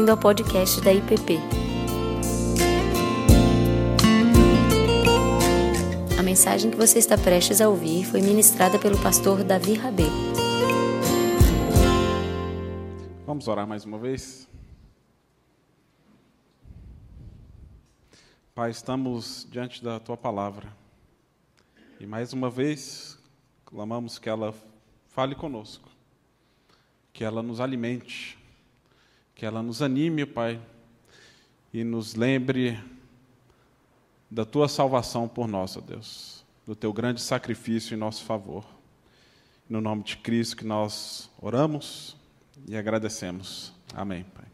bem-vindo ao podcast da IPP. A mensagem que você está prestes a ouvir foi ministrada pelo pastor Davi Rabê. Vamos orar mais uma vez? Pai, estamos diante da tua palavra e mais uma vez clamamos que ela fale conosco, que ela nos alimente, que ela nos anime, Pai, e nos lembre da tua salvação por nós, ó Deus, do teu grande sacrifício em nosso favor. No nome de Cristo que nós oramos e agradecemos. Amém, Pai.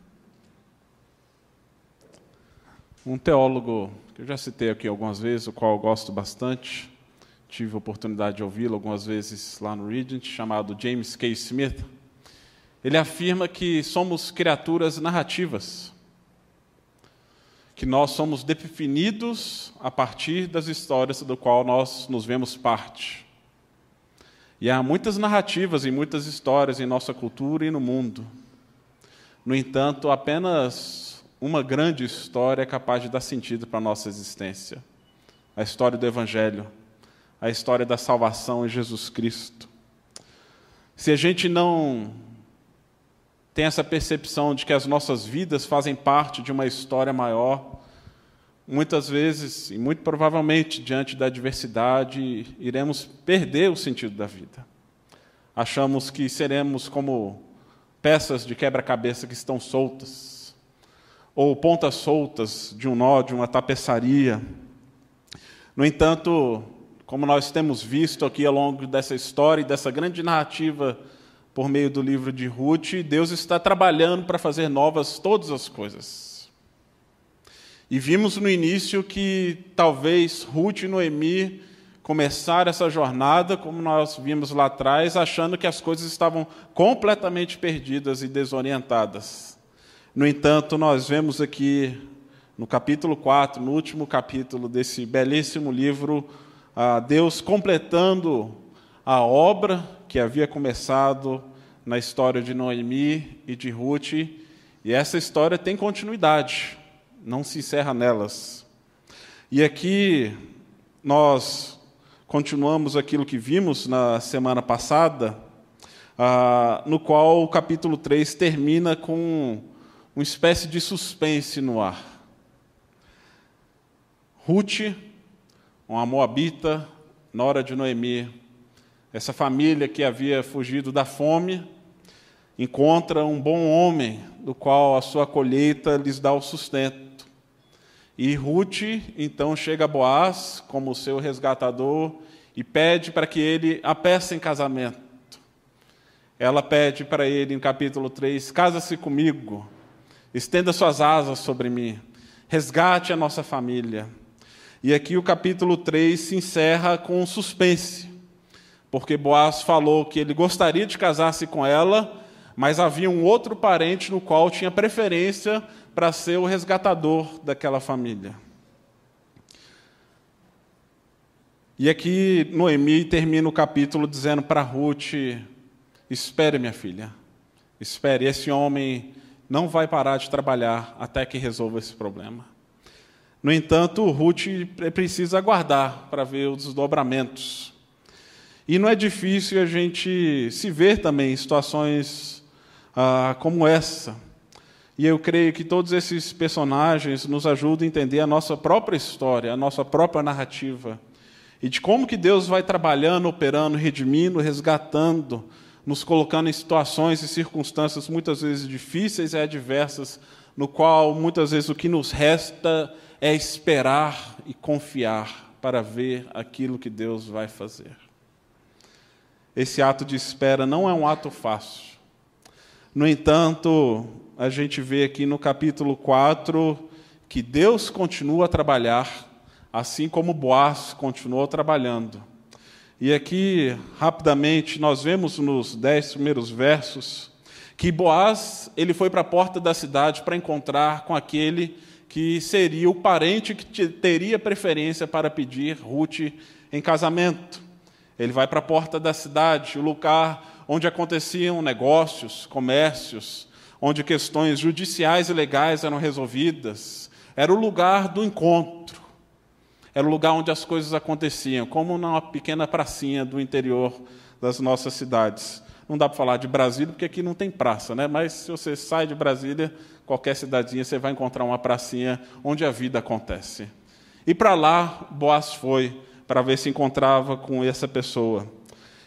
Um teólogo que eu já citei aqui algumas vezes, o qual eu gosto bastante, tive a oportunidade de ouvi-lo algumas vezes lá no Regent, chamado James K. Smith. Ele afirma que somos criaturas narrativas, que nós somos definidos a partir das histórias do qual nós nos vemos parte. E há muitas narrativas e muitas histórias em nossa cultura e no mundo. No entanto, apenas uma grande história é capaz de dar sentido para a nossa existência a história do Evangelho, a história da salvação em Jesus Cristo. Se a gente não tem essa percepção de que as nossas vidas fazem parte de uma história maior, muitas vezes, e muito provavelmente, diante da adversidade, iremos perder o sentido da vida. Achamos que seremos como peças de quebra-cabeça que estão soltas, ou pontas soltas de um nó, de uma tapeçaria. No entanto, como nós temos visto aqui ao longo dessa história e dessa grande narrativa por meio do livro de Ruth, Deus está trabalhando para fazer novas todas as coisas. E vimos no início que talvez Ruth e Noemi começaram essa jornada, como nós vimos lá atrás, achando que as coisas estavam completamente perdidas e desorientadas. No entanto, nós vemos aqui no capítulo 4, no último capítulo desse belíssimo livro, Deus completando a obra que havia começado na história de Noemi e de Ruth, e essa história tem continuidade, não se encerra nelas. E aqui nós continuamos aquilo que vimos na semana passada, ah, no qual o capítulo 3 termina com uma espécie de suspense no ar. Ruth, uma moabita, nora de Noemi, essa família que havia fugido da fome encontra um bom homem, do qual a sua colheita lhes dá o sustento. E Ruth então chega a Boaz como seu resgatador e pede para que ele a peça em casamento. Ela pede para ele em capítulo 3: Casa-se comigo, estenda suas asas sobre mim, resgate a nossa família. E aqui o capítulo 3 se encerra com um suspense porque Boaz falou que ele gostaria de casar-se com ela, mas havia um outro parente no qual tinha preferência para ser o resgatador daquela família. E aqui Noemi termina o capítulo dizendo para Ruth: Espere, minha filha, espere, esse homem não vai parar de trabalhar até que resolva esse problema. No entanto, Ruth precisa aguardar para ver os desdobramentos. E não é difícil a gente se ver também em situações ah, como essa. E eu creio que todos esses personagens nos ajudam a entender a nossa própria história, a nossa própria narrativa. E de como que Deus vai trabalhando, operando, redimindo, resgatando, nos colocando em situações e circunstâncias muitas vezes difíceis e adversas, no qual muitas vezes o que nos resta é esperar e confiar para ver aquilo que Deus vai fazer. Esse ato de espera não é um ato fácil. No entanto, a gente vê aqui no capítulo 4 que Deus continua a trabalhar, assim como Boaz continuou trabalhando. E aqui, rapidamente, nós vemos nos dez primeiros versos que Boaz ele foi para a porta da cidade para encontrar com aquele que seria o parente que teria preferência para pedir Ruth em casamento. Ele vai para a porta da cidade, o lugar onde aconteciam negócios, comércios, onde questões judiciais e legais eram resolvidas. Era o lugar do encontro. Era o lugar onde as coisas aconteciam, como numa pequena pracinha do interior das nossas cidades. Não dá para falar de Brasília, porque aqui não tem praça, né? mas se você sai de Brasília, qualquer cidadinha, você vai encontrar uma pracinha onde a vida acontece. E para lá, Boaz foi para ver se encontrava com essa pessoa.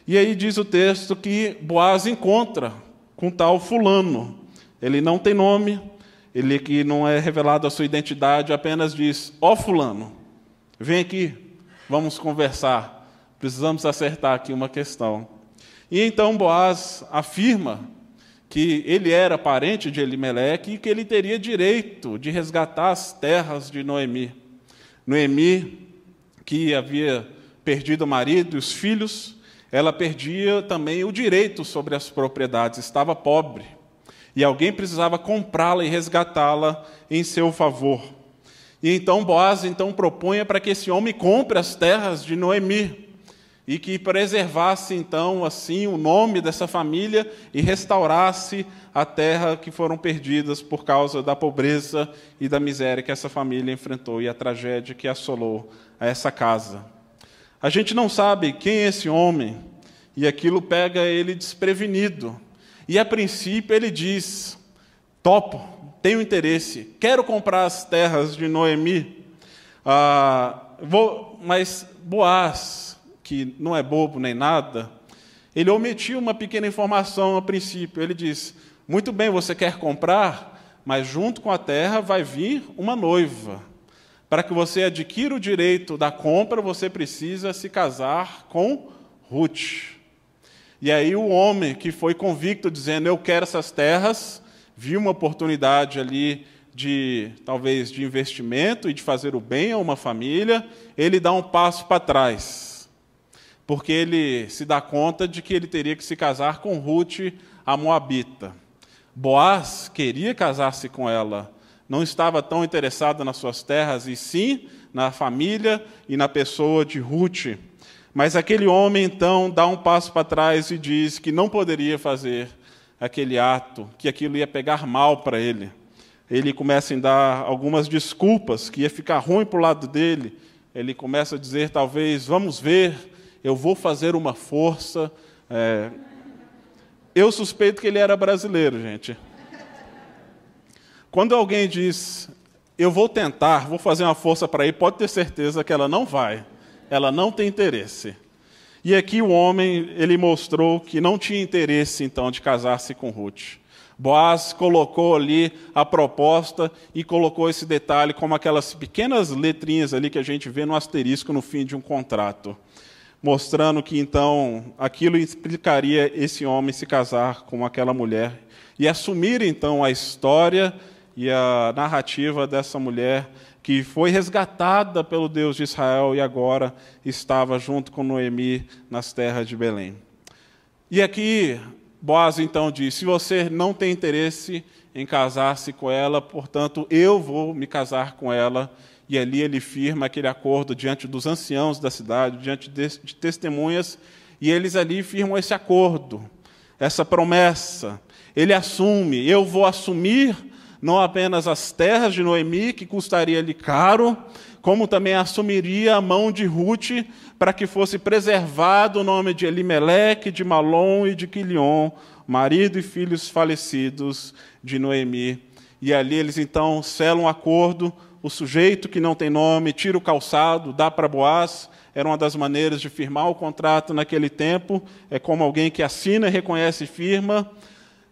E aí diz o texto que Boaz encontra com tal fulano. Ele não tem nome, ele que não é revelado a sua identidade, apenas diz: "Ó oh, fulano, vem aqui, vamos conversar. Precisamos acertar aqui uma questão." E então Boaz afirma que ele era parente de Elimeleque e que ele teria direito de resgatar as terras de Noemi. Noemi, que havia perdido o marido e os filhos, ela perdia também o direito sobre as propriedades, estava pobre. E alguém precisava comprá-la e resgatá-la em seu favor. E então Boaz então propunha para que esse homem compre as terras de Noemi e que preservasse então assim o nome dessa família e restaurasse a terra que foram perdidas por causa da pobreza e da miséria que essa família enfrentou e a tragédia que assolou essa casa. A gente não sabe quem é esse homem e aquilo pega ele desprevenido. E a princípio ele diz: topo, tenho interesse, quero comprar as terras de Noemi, ah, vou, mas Boaz que não é bobo nem nada, ele omitiu uma pequena informação a princípio. Ele diz: Muito bem, você quer comprar, mas junto com a terra vai vir uma noiva. Para que você adquira o direito da compra, você precisa se casar com Ruth. E aí o homem que foi convicto, dizendo: Eu quero essas terras, viu uma oportunidade ali de talvez de investimento e de fazer o bem a uma família, ele dá um passo para trás porque ele se dá conta de que ele teria que se casar com Ruth, a Moabita. Boaz queria casar-se com ela, não estava tão interessado nas suas terras, e sim na família e na pessoa de Ruth. Mas aquele homem então dá um passo para trás e diz que não poderia fazer aquele ato, que aquilo ia pegar mal para ele. Ele começa a dar algumas desculpas, que ia ficar ruim para o lado dele. Ele começa a dizer, talvez, vamos ver eu vou fazer uma força. É... Eu suspeito que ele era brasileiro, gente. Quando alguém diz, eu vou tentar, vou fazer uma força para ir, pode ter certeza que ela não vai. Ela não tem interesse. E aqui o homem, ele mostrou que não tinha interesse, então, de casar-se com Ruth. Boaz colocou ali a proposta e colocou esse detalhe como aquelas pequenas letrinhas ali que a gente vê no asterisco no fim de um contrato mostrando que então aquilo explicaria esse homem se casar com aquela mulher e assumir então a história e a narrativa dessa mulher que foi resgatada pelo Deus de Israel e agora estava junto com Noemi nas terras de Belém. E aqui Boaz então diz: se você não tem interesse em casar-se com ela, portanto eu vou me casar com ela e ali ele firma aquele acordo diante dos anciãos da cidade, diante de, testemunhas, e eles ali firmam esse acordo, essa promessa. Ele assume: eu vou assumir não apenas as terras de Noemi, que custaria-lhe caro, como também assumiria a mão de Ruth para que fosse preservado o nome de Elimeleque, de Malom e de Quilion, marido e filhos falecidos de Noemi. E ali eles então selam um acordo o sujeito que não tem nome tira o calçado, dá para Boaz, era uma das maneiras de firmar o contrato naquele tempo, é como alguém que assina, reconhece e firma.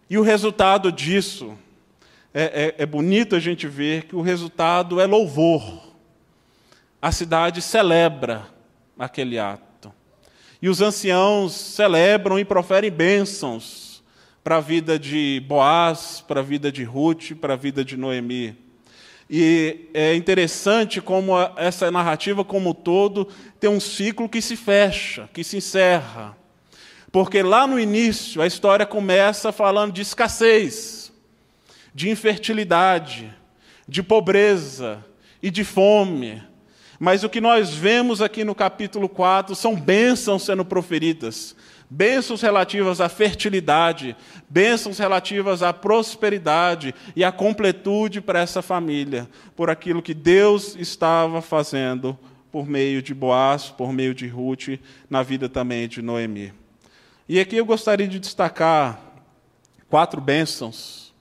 E o resultado disso, é, é, é bonito a gente ver que o resultado é louvor. A cidade celebra aquele ato. E os anciãos celebram e proferem bênçãos para a vida de Boaz, para a vida de Ruth, para a vida de Noemi. E é interessante como essa narrativa, como um todo, tem um ciclo que se fecha, que se encerra. Porque lá no início a história começa falando de escassez, de infertilidade, de pobreza e de fome. Mas o que nós vemos aqui no capítulo 4 são bênçãos sendo proferidas bênçãos relativas à fertilidade, bênçãos relativas à prosperidade e à completude para essa família, por aquilo que Deus estava fazendo por meio de Boaz, por meio de Ruth, na vida também de Noemi. E aqui eu gostaria de destacar quatro bênçãos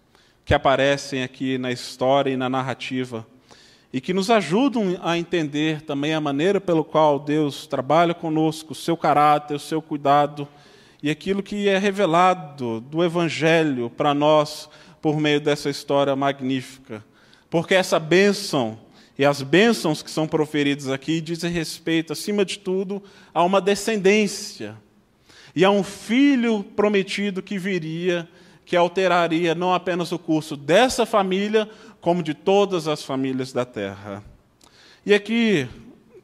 que aparecem aqui na história e na narrativa e que nos ajudam a entender também a maneira pelo qual Deus trabalha conosco, o seu caráter, o seu cuidado e aquilo que é revelado do Evangelho para nós por meio dessa história magnífica. Porque essa bênção e as bênçãos que são proferidas aqui dizem respeito, acima de tudo, a uma descendência e a um filho prometido que viria, que alteraria não apenas o curso dessa família, como de todas as famílias da terra. E aqui,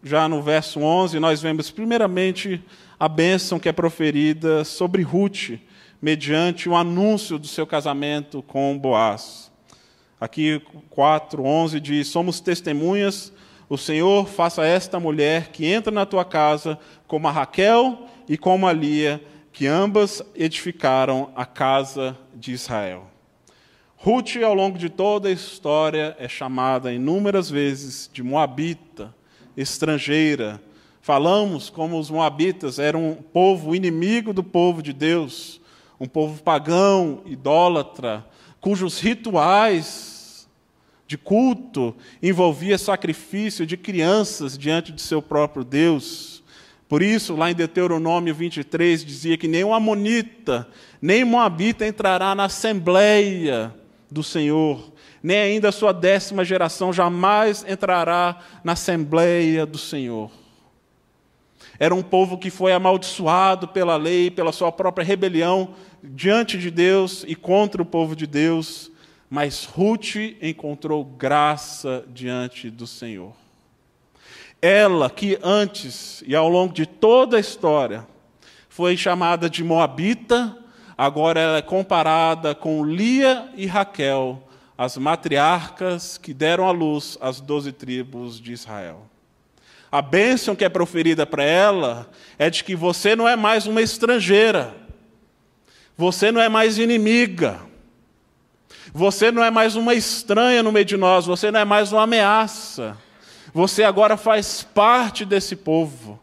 já no verso 11, nós vemos primeiramente a bênção que é proferida sobre Ruth, mediante o anúncio do seu casamento com Boaz. Aqui 4:11 diz: "Somos testemunhas, o Senhor faça esta mulher que entra na tua casa como a Raquel e como a Lia, que ambas edificaram a casa de Israel." Ruth, ao longo de toda a história, é chamada inúmeras vezes de moabita, estrangeira, Falamos como os moabitas eram um povo inimigo do povo de Deus, um povo pagão, idólatra, cujos rituais de culto envolvia sacrifício de crianças diante de seu próprio Deus. Por isso, lá em Deuteronômio 23, dizia que nem um amonita, nem moabita entrará na assembleia do Senhor, nem ainda a sua décima geração jamais entrará na assembleia do Senhor. Era um povo que foi amaldiçoado pela lei, pela sua própria rebelião diante de Deus e contra o povo de Deus, mas Ruth encontrou graça diante do Senhor. Ela que antes e ao longo de toda a história foi chamada de Moabita, agora ela é comparada com Lia e Raquel, as matriarcas que deram à luz as doze tribos de Israel. A bênção que é proferida para ela é de que você não é mais uma estrangeira, você não é mais inimiga, você não é mais uma estranha no meio de nós, você não é mais uma ameaça. Você agora faz parte desse povo,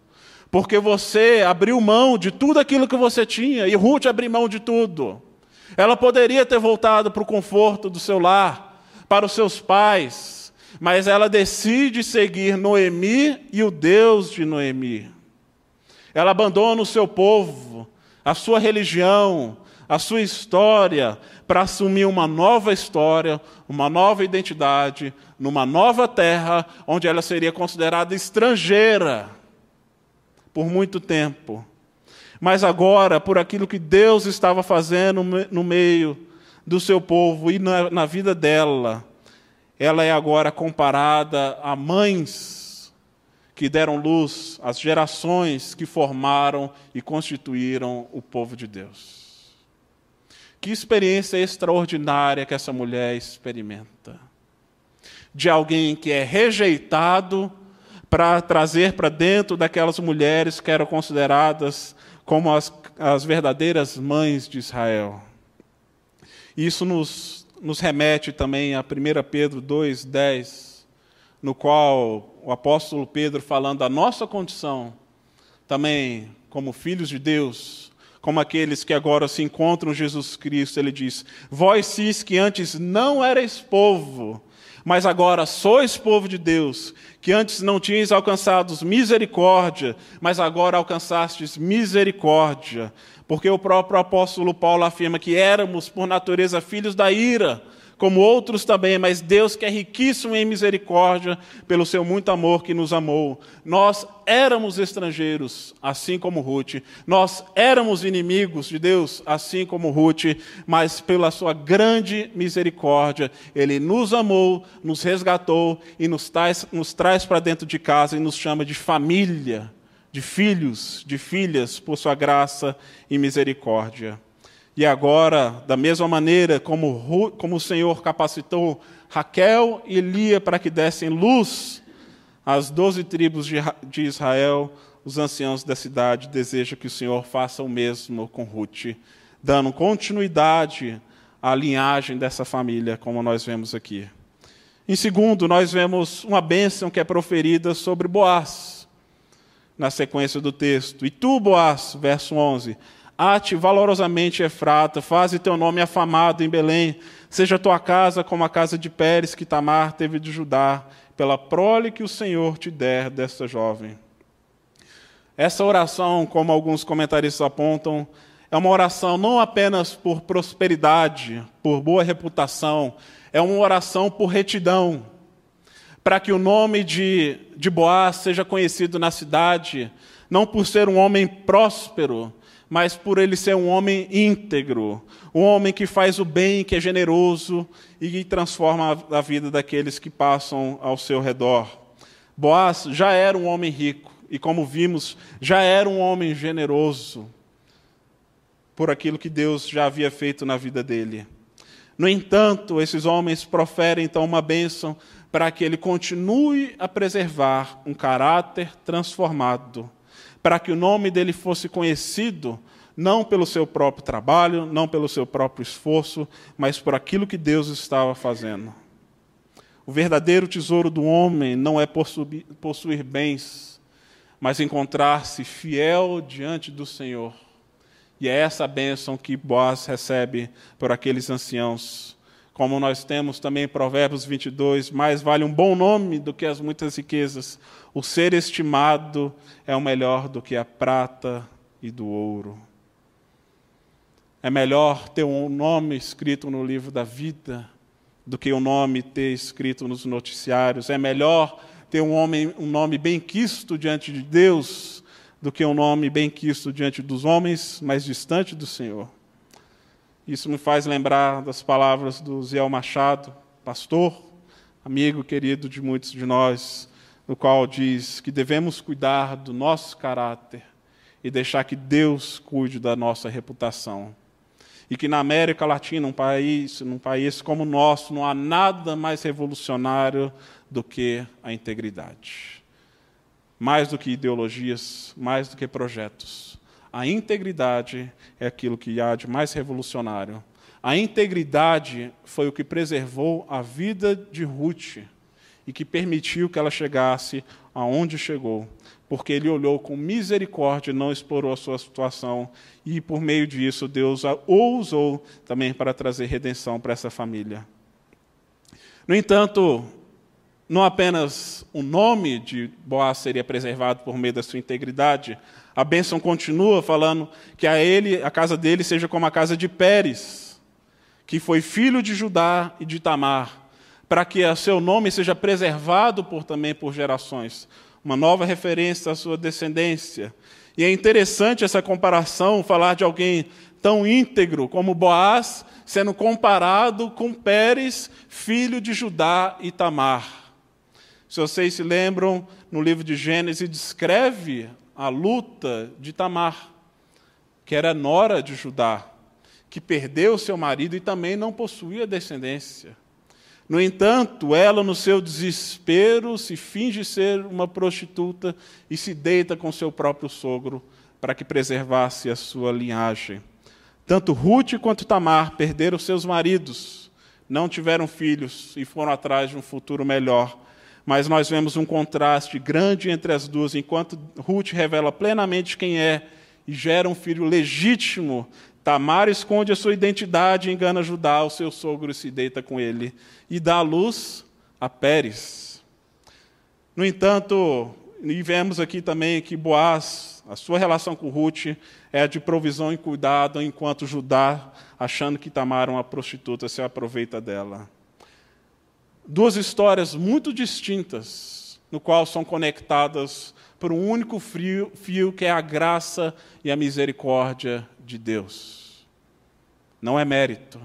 porque você abriu mão de tudo aquilo que você tinha, e Ruth abriu mão de tudo. Ela poderia ter voltado para o conforto do seu lar, para os seus pais, mas ela decide seguir Noemi e o Deus de Noemi. Ela abandona o seu povo, a sua religião, a sua história, para assumir uma nova história, uma nova identidade, numa nova terra, onde ela seria considerada estrangeira por muito tempo. Mas agora, por aquilo que Deus estava fazendo no meio do seu povo e na, na vida dela, ela é agora comparada a mães que deram luz às gerações que formaram e constituíram o povo de Deus. Que experiência extraordinária que essa mulher experimenta. De alguém que é rejeitado para trazer para dentro daquelas mulheres que eram consideradas como as, as verdadeiras mães de Israel. Isso nos nos remete também a 1 Pedro 2,10, no qual o apóstolo Pedro, falando da nossa condição, também como filhos de Deus, como aqueles que agora se encontram Jesus Cristo, ele diz: Vós cis que antes não erais povo, mas agora sois povo de Deus, que antes não tinhas alcançado misericórdia, mas agora alcançastes misericórdia, porque o próprio apóstolo Paulo afirma que éramos, por natureza, filhos da ira, como outros também, mas Deus que é riquíssimo em misericórdia, pelo seu muito amor que nos amou. Nós éramos estrangeiros, assim como Ruth. Nós éramos inimigos de Deus, assim como Ruth, mas pela sua grande misericórdia, Ele nos amou, nos resgatou e nos traz, nos traz para dentro de casa e nos chama de família, de filhos, de filhas, por sua graça e misericórdia. E agora, da mesma maneira como, como o Senhor capacitou Raquel e Lia para que dessem luz às doze tribos de, de Israel, os anciãos da cidade desejam que o Senhor faça o mesmo com Ruth, dando continuidade à linhagem dessa família, como nós vemos aqui. Em segundo, nós vemos uma bênção que é proferida sobre Boaz, na sequência do texto. E tu, Boaz, verso 11, ate valorosamente Efrata, faze teu nome afamado em Belém, seja tua casa como a casa de Pérez que Tamar teve de Judá, pela prole que o Senhor te der desta jovem. Essa oração, como alguns comentaristas apontam, é uma oração não apenas por prosperidade, por boa reputação, é uma oração por retidão, para que o nome de, de Boaz seja conhecido na cidade, não por ser um homem próspero, mas por ele ser um homem íntegro, um homem que faz o bem, que é generoso e que transforma a vida daqueles que passam ao seu redor. Boaz já era um homem rico, e como vimos, já era um homem generoso por aquilo que Deus já havia feito na vida dele. No entanto, esses homens proferem então uma bênção para que ele continue a preservar um caráter transformado, para que o nome dele fosse conhecido não pelo seu próprio trabalho, não pelo seu próprio esforço, mas por aquilo que Deus estava fazendo. O verdadeiro tesouro do homem não é possuir, bens, mas encontrar-se fiel diante do Senhor. E é essa bênção que Boaz recebe por aqueles anciãos. Como nós temos também em Provérbios 22, mais vale um bom nome do que as muitas riquezas. O ser estimado é o melhor do que a prata e do ouro. É melhor ter um nome escrito no livro da vida do que o um nome ter escrito nos noticiários. É melhor ter um, homem, um nome bem quisto diante de Deus do que um nome bem quisto diante dos homens, mais distante do Senhor. Isso me faz lembrar das palavras do Zé Machado, pastor, amigo querido de muitos de nós, no qual diz que devemos cuidar do nosso caráter e deixar que Deus cuide da nossa reputação. E que na América Latina, um país, num país como o nosso, não há nada mais revolucionário do que a integridade. Mais do que ideologias, mais do que projetos. A integridade é aquilo que há de mais revolucionário. A integridade foi o que preservou a vida de Ruth e que permitiu que ela chegasse aonde chegou, porque ele olhou com misericórdia, não explorou a sua situação e por meio disso Deus a usou também para trazer redenção para essa família. No entanto, não apenas o nome de Boaz seria preservado por meio da sua integridade, a bênção continua falando que a ele, a casa dele seja como a casa de Pérez, que foi filho de Judá e de Tamar, para que o seu nome seja preservado por também por gerações, uma nova referência à sua descendência. E é interessante essa comparação, falar de alguém tão íntegro como Boaz, sendo comparado com Pérez, filho de Judá e Tamar. Se vocês se lembram, no livro de Gênesis descreve a luta de Tamar, que era nora de Judá, que perdeu seu marido e também não possuía descendência. No entanto, ela, no seu desespero, se finge ser uma prostituta e se deita com seu próprio sogro para que preservasse a sua linhagem. Tanto Ruth quanto Tamar perderam seus maridos, não tiveram filhos e foram atrás de um futuro melhor mas nós vemos um contraste grande entre as duas, enquanto Ruth revela plenamente quem é e gera um filho legítimo. Tamar esconde a sua identidade, engana Judá, o seu sogro se deita com ele e dá à luz a Pérez. No entanto, e vemos aqui também que Boaz, a sua relação com Ruth é de provisão e cuidado, enquanto Judá, achando que Tamar uma prostituta, se aproveita dela duas histórias muito distintas, no qual são conectadas por um único fio, fio que é a graça e a misericórdia de Deus. Não é mérito.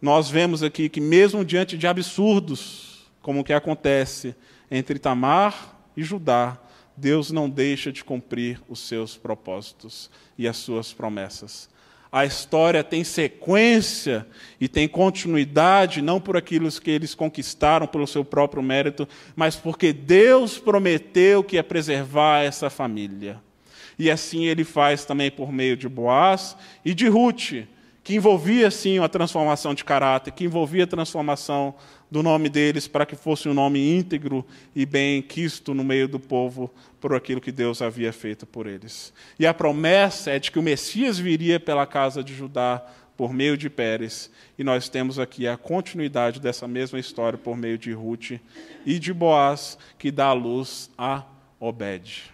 Nós vemos aqui que mesmo diante de absurdos, como o que acontece entre Tamar e Judá, Deus não deixa de cumprir os seus propósitos e as suas promessas. A história tem sequência e tem continuidade, não por aquilo que eles conquistaram pelo seu próprio mérito, mas porque Deus prometeu que ia preservar essa família. E assim ele faz também por meio de Boaz e de Ruth, que envolvia sim a transformação de caráter, que envolvia a transformação do nome deles para que fosse um nome íntegro e bem quisto no meio do povo por aquilo que Deus havia feito por eles. E a promessa é de que o Messias viria pela casa de Judá por meio de Pérez, e nós temos aqui a continuidade dessa mesma história por meio de Ruth e de Boaz, que dá luz a Obed.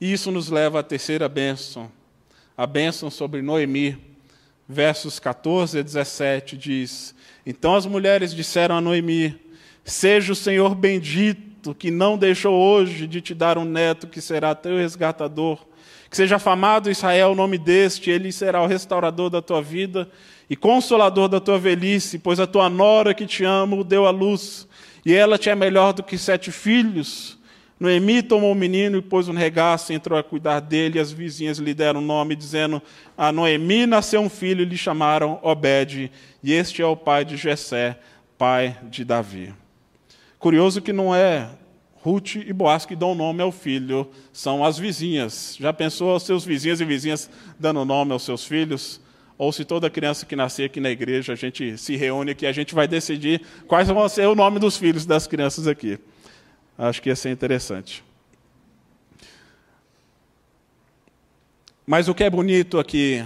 E isso nos leva à terceira bênção, a bênção sobre Noemi. Versos 14 a 17 diz: então as mulheres disseram a Noemi: Seja o Senhor bendito, que não deixou hoje de te dar um neto que será teu resgatador. Que seja afamado Israel o nome deste, ele será o restaurador da tua vida e consolador da tua velhice, pois a tua nora que te ama o deu à luz, e ela te é melhor do que sete filhos. Noemi tomou o menino e pôs um regaço e entrou a cuidar dele. As vizinhas lhe deram o nome, dizendo: A Noemi nasceu um filho e lhe chamaram Obed. E este é o pai de Jessé, pai de Davi. Curioso que não é Ruth e Boaz que dão nome ao filho, são as vizinhas. Já pensou os seus vizinhos e vizinhas dando nome aos seus filhos? Ou se toda criança que nascer aqui na igreja, a gente se reúne aqui, a gente vai decidir quais vão ser o nome dos filhos das crianças aqui. Acho que ia ser interessante. Mas o que é bonito aqui,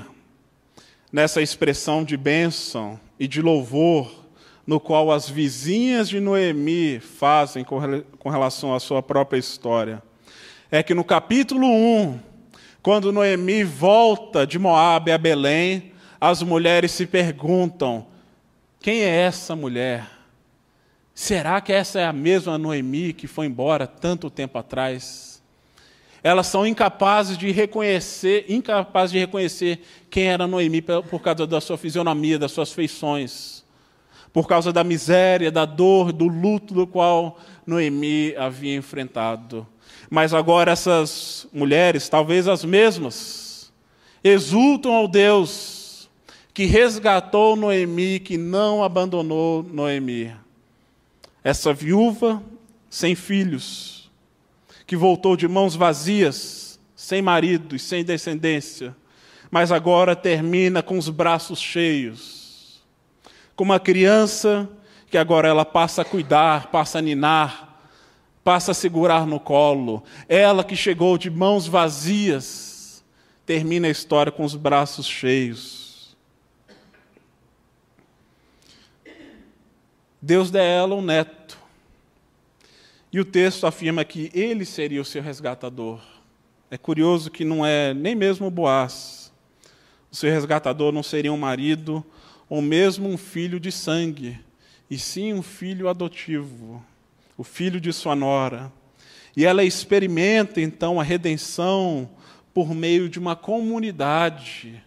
nessa expressão de bênção e de louvor, no qual as vizinhas de Noemi fazem com relação à sua própria história, é que no capítulo 1, quando Noemi volta de Moabe a Belém, as mulheres se perguntam: quem é essa mulher? Será que essa é a mesma Noemi que foi embora tanto tempo atrás? Elas são incapazes de reconhecer, incapazes de reconhecer quem era Noemi por causa da sua fisionomia, das suas feições, por causa da miséria, da dor, do luto do qual Noemi havia enfrentado. Mas agora essas mulheres, talvez as mesmas, exultam ao Deus que resgatou Noemi, que não abandonou Noemi essa viúva sem filhos, que voltou de mãos vazias, sem marido e sem descendência, mas agora termina com os braços cheios. Como uma criança que agora ela passa a cuidar, passa a ninar, passa a segurar no colo. Ela que chegou de mãos vazias, termina a história com os braços cheios. Deus dá a ela um neto. E o texto afirma que ele seria o seu resgatador. É curioso que não é nem mesmo Boaz. O seu resgatador não seria um marido ou mesmo um filho de sangue, e sim um filho adotivo, o filho de sua nora. E ela experimenta então a redenção por meio de uma comunidade,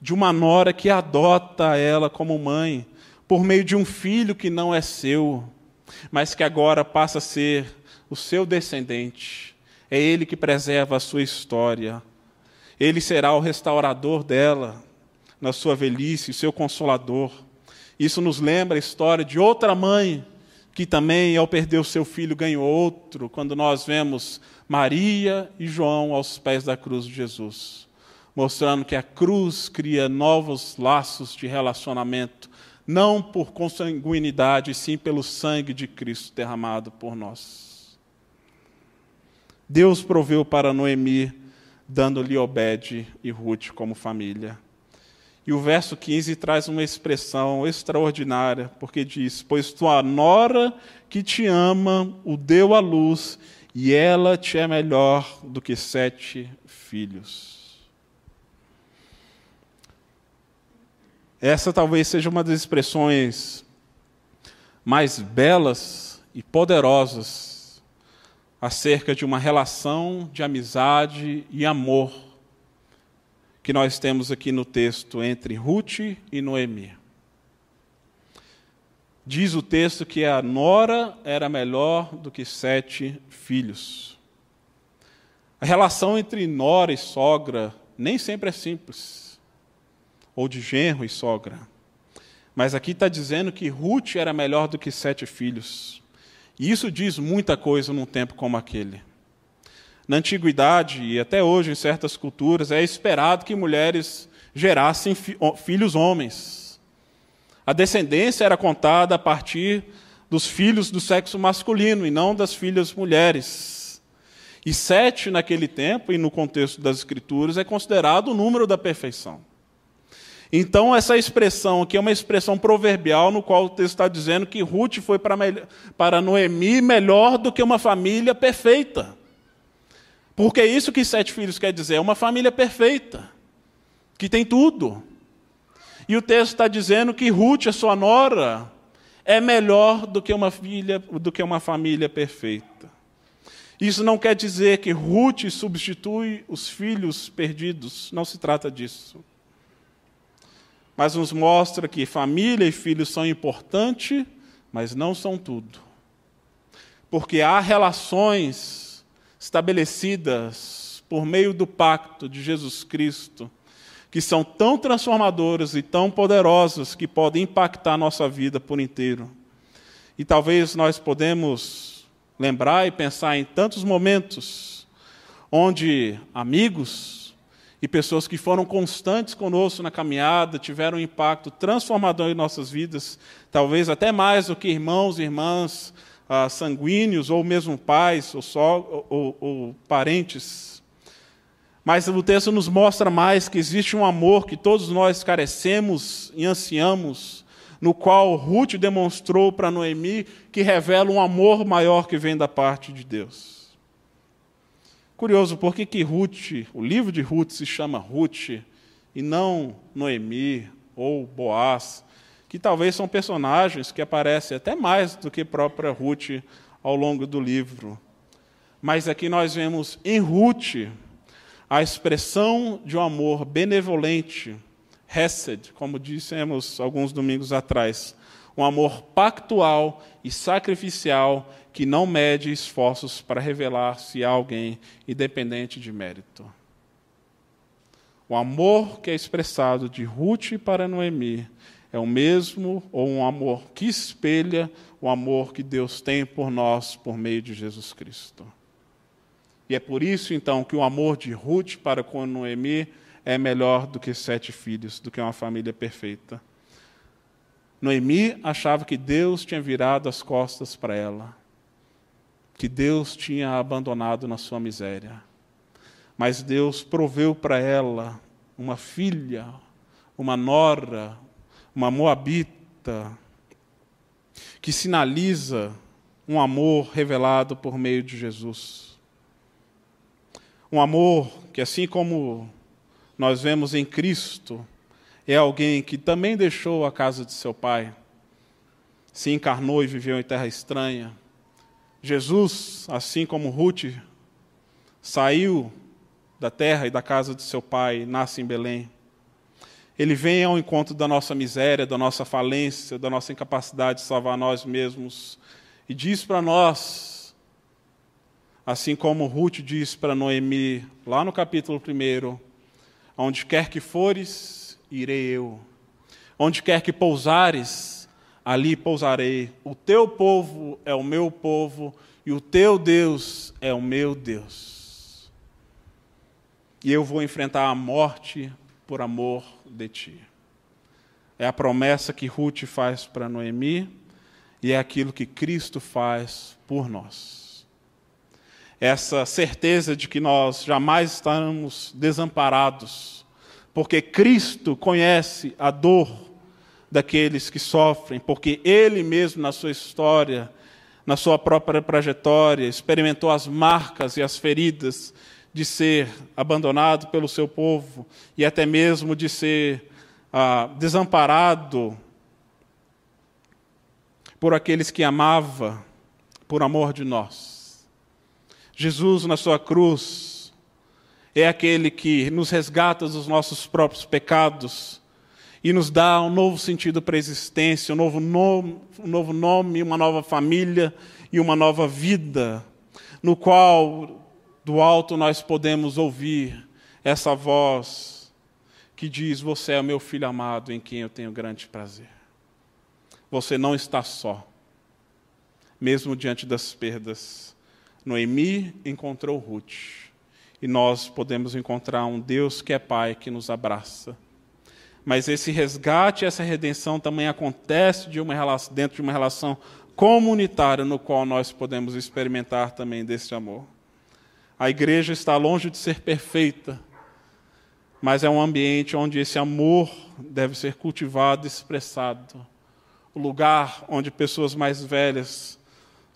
de uma nora que adota ela como mãe, por meio de um filho que não é seu, mas que agora passa a ser o seu descendente. É ele que preserva a sua história. Ele será o restaurador dela na sua velhice, o seu consolador. Isso nos lembra a história de outra mãe que também, ao perder o seu filho, ganhou outro, quando nós vemos Maria e João aos pés da cruz de Jesus, mostrando que a cruz cria novos laços de relacionamento não por consanguinidade, sim pelo sangue de Cristo derramado por nós. Deus proveu para Noemi, dando-lhe Obed e Ruth como família. E o verso 15 traz uma expressão extraordinária, porque diz: Pois tua nora que te ama o deu à luz, e ela te é melhor do que sete filhos. Essa talvez seja uma das expressões mais belas e poderosas acerca de uma relação de amizade e amor que nós temos aqui no texto entre Ruth e Noemi. Diz o texto que a nora era melhor do que sete filhos. A relação entre nora e sogra nem sempre é simples. Ou de genro e sogra. Mas aqui está dizendo que Ruth era melhor do que sete filhos. E isso diz muita coisa num tempo como aquele. Na antiguidade e até hoje em certas culturas é esperado que mulheres gerassem filhos homens. A descendência era contada a partir dos filhos do sexo masculino e não das filhas mulheres. E sete naquele tempo, e no contexto das Escrituras, é considerado o número da perfeição. Então, essa expressão aqui é uma expressão proverbial, no qual o texto está dizendo que Ruth foi para, para Noemi melhor do que uma família perfeita. Porque é isso que sete filhos quer dizer, é uma família perfeita, que tem tudo. E o texto está dizendo que Ruth, a sua nora, é melhor do que uma filha, do que uma família perfeita. Isso não quer dizer que Ruth substitui os filhos perdidos, não se trata disso mas nos mostra que família e filhos são importantes, mas não são tudo. Porque há relações estabelecidas por meio do pacto de Jesus Cristo que são tão transformadoras e tão poderosas que podem impactar a nossa vida por inteiro. E talvez nós podemos lembrar e pensar em tantos momentos onde amigos, e pessoas que foram constantes conosco na caminhada, tiveram um impacto transformador em nossas vidas, talvez até mais do que irmãos e irmãs ah, sanguíneos, ou mesmo pais, ou, só, ou, ou parentes. Mas o texto nos mostra mais que existe um amor que todos nós carecemos e ansiamos, no qual Ruth demonstrou para Noemi que revela um amor maior que vem da parte de Deus. Curioso, por que, que Ruth, o livro de Ruth se chama Ruth e não Noemi ou Boaz, que talvez são personagens que aparecem até mais do que própria Ruth ao longo do livro. Mas aqui nós vemos em Ruth a expressão de um amor benevolente, Hesed, como dissemos alguns domingos atrás, um amor pactual e sacrificial que não mede esforços para revelar-se a alguém independente de mérito. O amor que é expressado de Ruth para Noemi é o mesmo ou um amor que espelha o amor que Deus tem por nós por meio de Jesus Cristo. E é por isso então que o amor de Ruth para com Noemi é melhor do que sete filhos, do que uma família perfeita. Noemi achava que Deus tinha virado as costas para ela, que Deus tinha abandonado na sua miséria. Mas Deus proveu para ela uma filha, uma nora, uma moabita, que sinaliza um amor revelado por meio de Jesus. Um amor que, assim como nós vemos em Cristo, é alguém que também deixou a casa de seu pai, se encarnou e viveu em terra estranha. Jesus, assim como Ruth, saiu da terra e da casa de seu pai, nasce em Belém. Ele vem ao encontro da nossa miséria, da nossa falência, da nossa incapacidade de salvar nós mesmos e diz para nós, assim como Ruth diz para Noemi, lá no capítulo 1, onde quer que fores, irei eu. Onde quer que pousares, ali pousarei. O teu povo é o meu povo e o teu Deus é o meu Deus. E eu vou enfrentar a morte por amor de ti. É a promessa que Ruth faz para Noemi e é aquilo que Cristo faz por nós. Essa certeza de que nós jamais estamos desamparados porque Cristo conhece a dor daqueles que sofrem, porque Ele mesmo, na sua história, na sua própria trajetória, experimentou as marcas e as feridas de ser abandonado pelo seu povo e até mesmo de ser ah, desamparado por aqueles que amava por amor de nós. Jesus, na sua cruz, é aquele que nos resgata dos nossos próprios pecados e nos dá um novo sentido para a existência, um novo nome, um novo nome, uma nova família e uma nova vida, no qual do alto nós podemos ouvir essa voz que diz: Você é o meu filho amado em quem eu tenho grande prazer. Você não está só, mesmo diante das perdas. Noemi encontrou Ruth e nós podemos encontrar um Deus que é Pai, que nos abraça. Mas esse resgate, essa redenção também acontece de relação, dentro de uma relação comunitária no qual nós podemos experimentar também desse amor. A igreja está longe de ser perfeita, mas é um ambiente onde esse amor deve ser cultivado expressado. O lugar onde pessoas mais velhas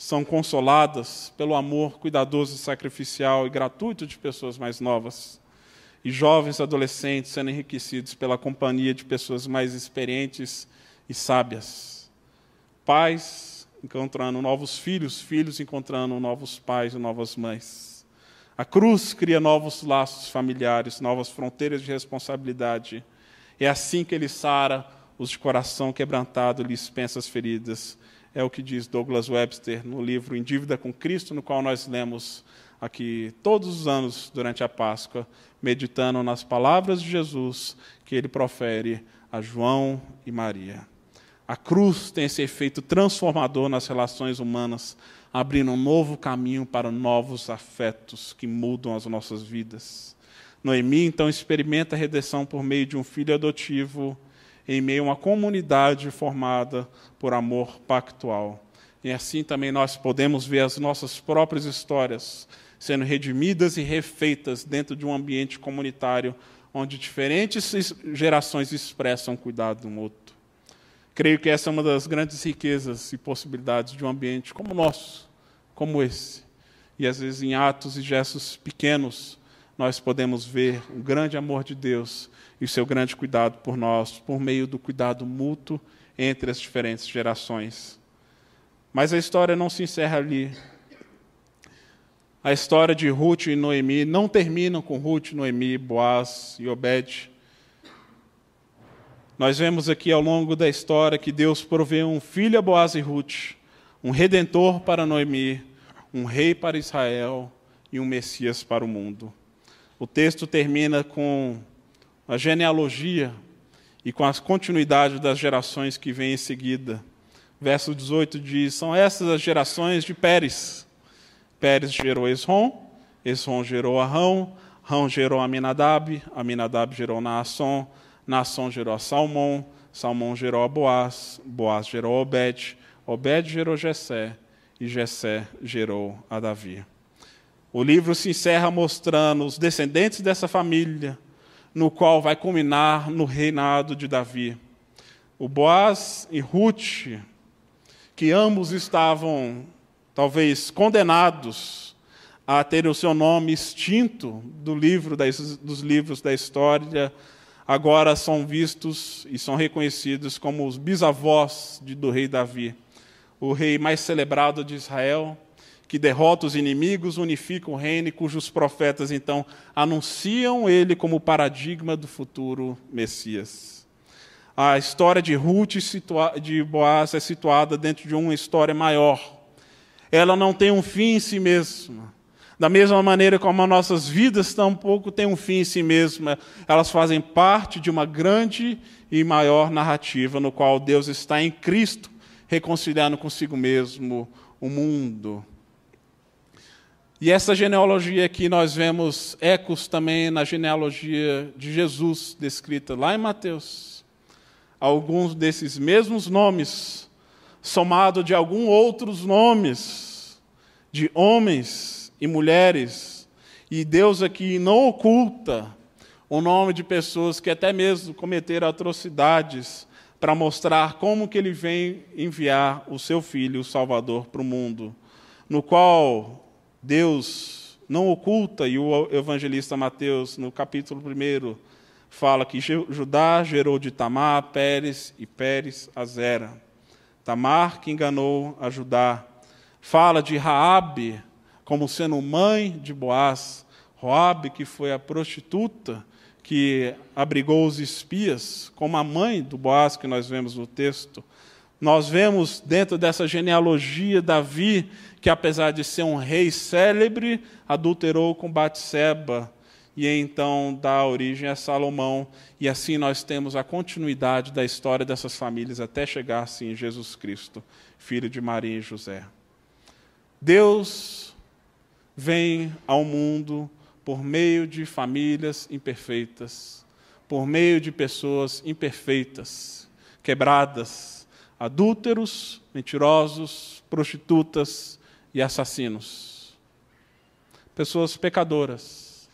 são consoladas pelo amor cuidadoso, sacrificial e gratuito de pessoas mais novas, e jovens adolescentes sendo enriquecidos pela companhia de pessoas mais experientes e sábias. Pais encontrando novos filhos, filhos encontrando novos pais e novas mães. A cruz cria novos laços familiares, novas fronteiras de responsabilidade. É assim que ele sara os de coração quebrantado, lhe dispensa as feridas é o que diz Douglas Webster no livro Em Dívida com Cristo, no qual nós lemos aqui todos os anos durante a Páscoa, meditando nas palavras de Jesus que ele profere a João e Maria. A cruz tem esse efeito transformador nas relações humanas, abrindo um novo caminho para novos afetos que mudam as nossas vidas. Noemi, então, experimenta a redenção por meio de um filho adotivo em meio a uma comunidade formada por amor pactual. E assim também nós podemos ver as nossas próprias histórias sendo redimidas e refeitas dentro de um ambiente comunitário onde diferentes gerações expressam cuidado um outro. Creio que essa é uma das grandes riquezas e possibilidades de um ambiente como o nosso, como esse. E às vezes em atos e gestos pequenos nós podemos ver o grande amor de Deus e o seu grande cuidado por nós, por meio do cuidado mútuo entre as diferentes gerações. Mas a história não se encerra ali. A história de Ruth e Noemi não termina com Ruth, Noemi, Boaz e Obed. Nós vemos aqui ao longo da história que Deus provê um filho a Boaz e Ruth, um redentor para Noemi, um rei para Israel e um Messias para o mundo. O texto termina com a genealogia e com a continuidade das gerações que vêm em seguida. Verso 18 diz: São essas as gerações de Pérez. Pérez gerou Esrom, Esrom gerou Arão, Arão gerou Aminadab, Aminadab gerou Naasson, Naasson gerou Salmão, Salmão gerou Boaz, Boaz gerou Obed, Obed gerou Jessé, e Jessé gerou a Davi. O livro se encerra mostrando os descendentes dessa família, no qual vai culminar no reinado de Davi. O Boaz e Ruth, que ambos estavam talvez condenados a ter o seu nome extinto do livro dos livros da história, agora são vistos e são reconhecidos como os bisavós do rei Davi, o rei mais celebrado de Israel, que derrota os inimigos, unifica o reino e cujos profetas então anunciam ele como paradigma do futuro Messias. A história de Ruth de Boaz é situada dentro de uma história maior. Ela não tem um fim em si mesma. Da mesma maneira como as nossas vidas tampouco têm um fim em si mesma, elas fazem parte de uma grande e maior narrativa no qual Deus está em Cristo reconciliando consigo mesmo o mundo e essa genealogia aqui nós vemos ecos também na genealogia de Jesus, descrita lá em Mateus. Alguns desses mesmos nomes, somado de alguns outros nomes, de homens e mulheres. E Deus aqui não oculta o nome de pessoas que até mesmo cometeram atrocidades para mostrar como que ele vem enviar o seu filho, o Salvador, para o mundo, no qual Deus não oculta, e o evangelista Mateus, no capítulo 1, fala que Judá gerou de Tamar, Pérez e Pérez a Zera. Tamar que enganou a Judá. Fala de Raabe como sendo mãe de Boaz. Raabe que foi a prostituta que abrigou os espias, como a mãe do Boaz que nós vemos no texto. Nós vemos dentro dessa genealogia Davi, que apesar de ser um rei célebre, adulterou com Batseba, e então dá origem a Salomão, e assim nós temos a continuidade da história dessas famílias até chegar assim em Jesus Cristo, filho de Maria e José. Deus vem ao mundo por meio de famílias imperfeitas, por meio de pessoas imperfeitas, quebradas, adúlteros, mentirosos, prostitutas e assassinos. Pessoas pecadoras,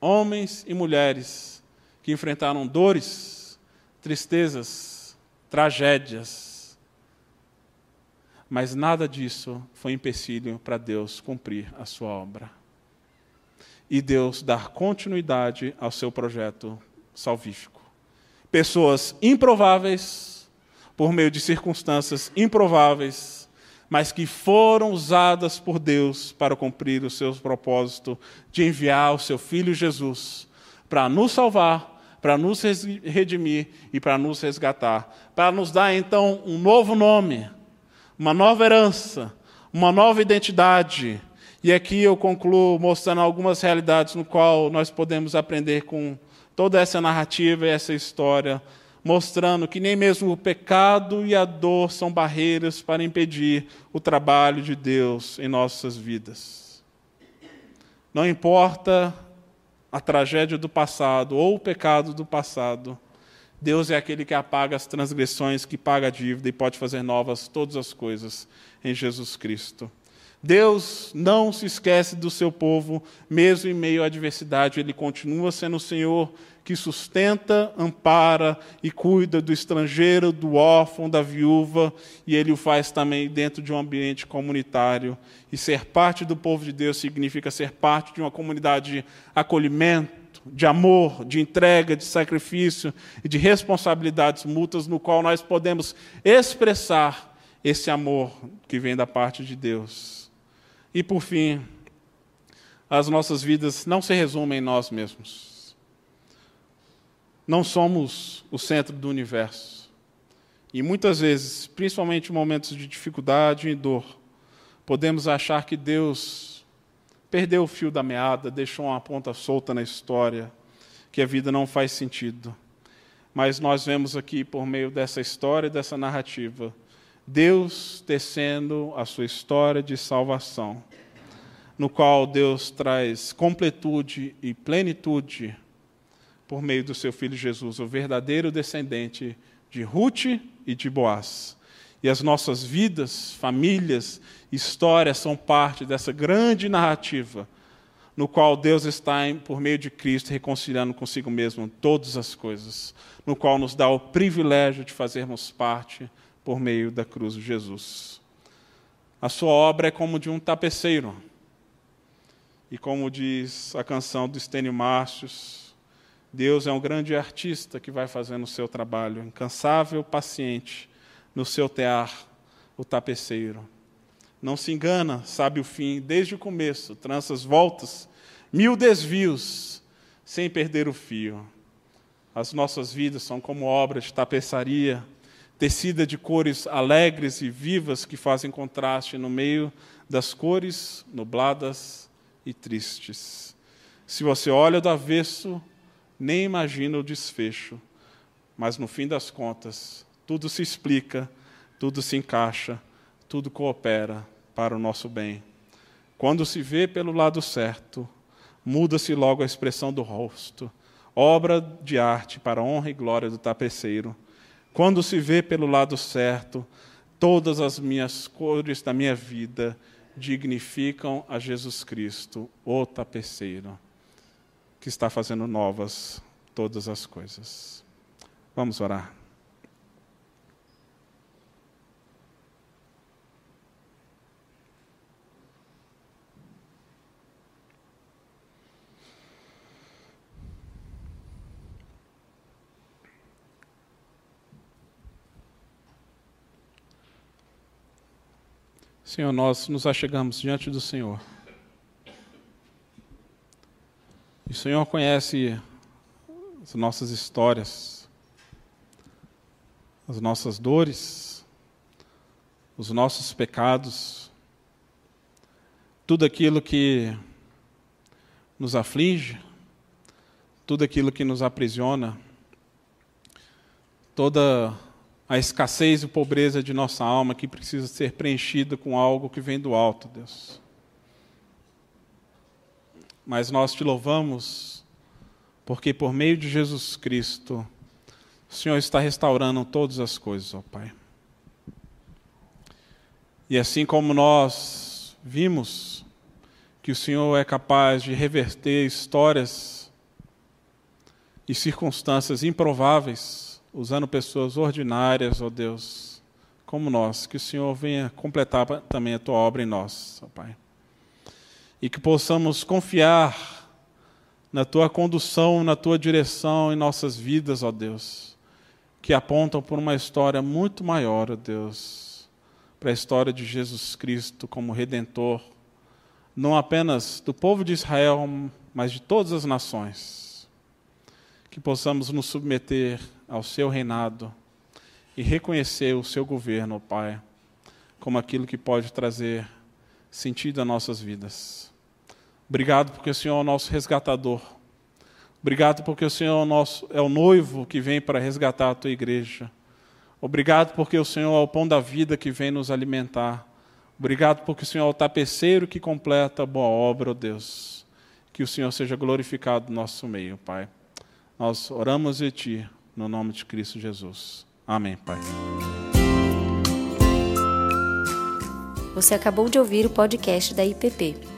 homens e mulheres que enfrentaram dores, tristezas, tragédias. Mas nada disso foi empecilho para Deus cumprir a sua obra e Deus dar continuidade ao seu projeto salvífico. Pessoas improváveis, por meio de circunstâncias improváveis, mas que foram usadas por Deus para cumprir o seu propósito de enviar o seu Filho Jesus para nos salvar, para nos redimir e para nos resgatar, para nos dar então um novo nome, uma nova herança, uma nova identidade. E aqui eu concluo mostrando algumas realidades no qual nós podemos aprender com toda essa narrativa e essa história, mostrando que nem mesmo o pecado e a dor são barreiras para impedir o trabalho de Deus em nossas vidas. Não importa a tragédia do passado ou o pecado do passado, Deus é aquele que apaga as transgressões, que paga a dívida e pode fazer novas todas as coisas em Jesus Cristo. Deus não se esquece do seu povo, mesmo em meio à adversidade, ele continua sendo o Senhor que sustenta, ampara e cuida do estrangeiro, do órfão, da viúva, e ele o faz também dentro de um ambiente comunitário. E ser parte do povo de Deus significa ser parte de uma comunidade de acolhimento, de amor, de entrega, de sacrifício e de responsabilidades mútuas, no qual nós podemos expressar esse amor que vem da parte de Deus. E por fim, as nossas vidas não se resumem em nós mesmos. Não somos o centro do universo. E muitas vezes, principalmente em momentos de dificuldade e dor, podemos achar que Deus perdeu o fio da meada, deixou uma ponta solta na história, que a vida não faz sentido. Mas nós vemos aqui, por meio dessa história, dessa narrativa, Deus tecendo a sua história de salvação, no qual Deus traz completude e plenitude por meio do seu filho Jesus, o verdadeiro descendente de Ruth e de Boaz. E as nossas vidas, famílias, histórias são parte dessa grande narrativa, no qual Deus está, por meio de Cristo, reconciliando consigo mesmo todas as coisas, no qual nos dá o privilégio de fazermos parte por meio da cruz de Jesus. A sua obra é como de um tapeceiro. E como diz a canção do Estênio Márcios, Deus é um grande artista que vai fazendo o seu trabalho, incansável, paciente, no seu tear, o tapeceiro. Não se engana, sabe o fim, desde o começo, tranças voltas, mil desvios, sem perder o fio. As nossas vidas são como obras de tapeçaria, tecida de cores alegres e vivas que fazem contraste no meio das cores nubladas e tristes. Se você olha do avesso, nem imagina o desfecho, mas no fim das contas, tudo se explica, tudo se encaixa, tudo coopera para o nosso bem. Quando se vê pelo lado certo, muda-se logo a expressão do rosto, obra de arte para a honra e glória do tapeceiro quando se vê pelo lado certo, todas as minhas cores da minha vida dignificam a Jesus Cristo, o tapeceiro, que está fazendo novas todas as coisas. Vamos orar. Senhor, nós nos achegamos diante do Senhor. E o Senhor conhece as nossas histórias, as nossas dores, os nossos pecados, tudo aquilo que nos aflige, tudo aquilo que nos aprisiona, toda a escassez e pobreza de nossa alma que precisa ser preenchida com algo que vem do alto, Deus. Mas nós te louvamos porque por meio de Jesus Cristo, o Senhor está restaurando todas as coisas, ó Pai. E assim como nós vimos que o Senhor é capaz de reverter histórias e circunstâncias improváveis, usando pessoas ordinárias, ó Deus, como nós, que o Senhor venha completar também a tua obra em nós, ó Pai. E que possamos confiar na tua condução, na tua direção em nossas vidas, ó Deus, que apontam por uma história muito maior, ó Deus para a história de Jesus Cristo como redentor, não apenas do povo de Israel, mas de todas as nações. Que possamos nos submeter ao seu reinado e reconhecer o seu governo, Pai, como aquilo que pode trazer sentido a nossas vidas. Obrigado porque o Senhor é o nosso resgatador. Obrigado porque o Senhor é o, nosso, é o noivo que vem para resgatar a tua igreja. Obrigado porque o Senhor é o pão da vida que vem nos alimentar. Obrigado porque o Senhor é o tapeceiro que completa a boa obra, ó oh Deus. Que o Senhor seja glorificado no nosso meio, Pai. Nós oramos em Ti, no nome de Cristo Jesus. Amém, Pai. Você acabou de ouvir o podcast da IPP.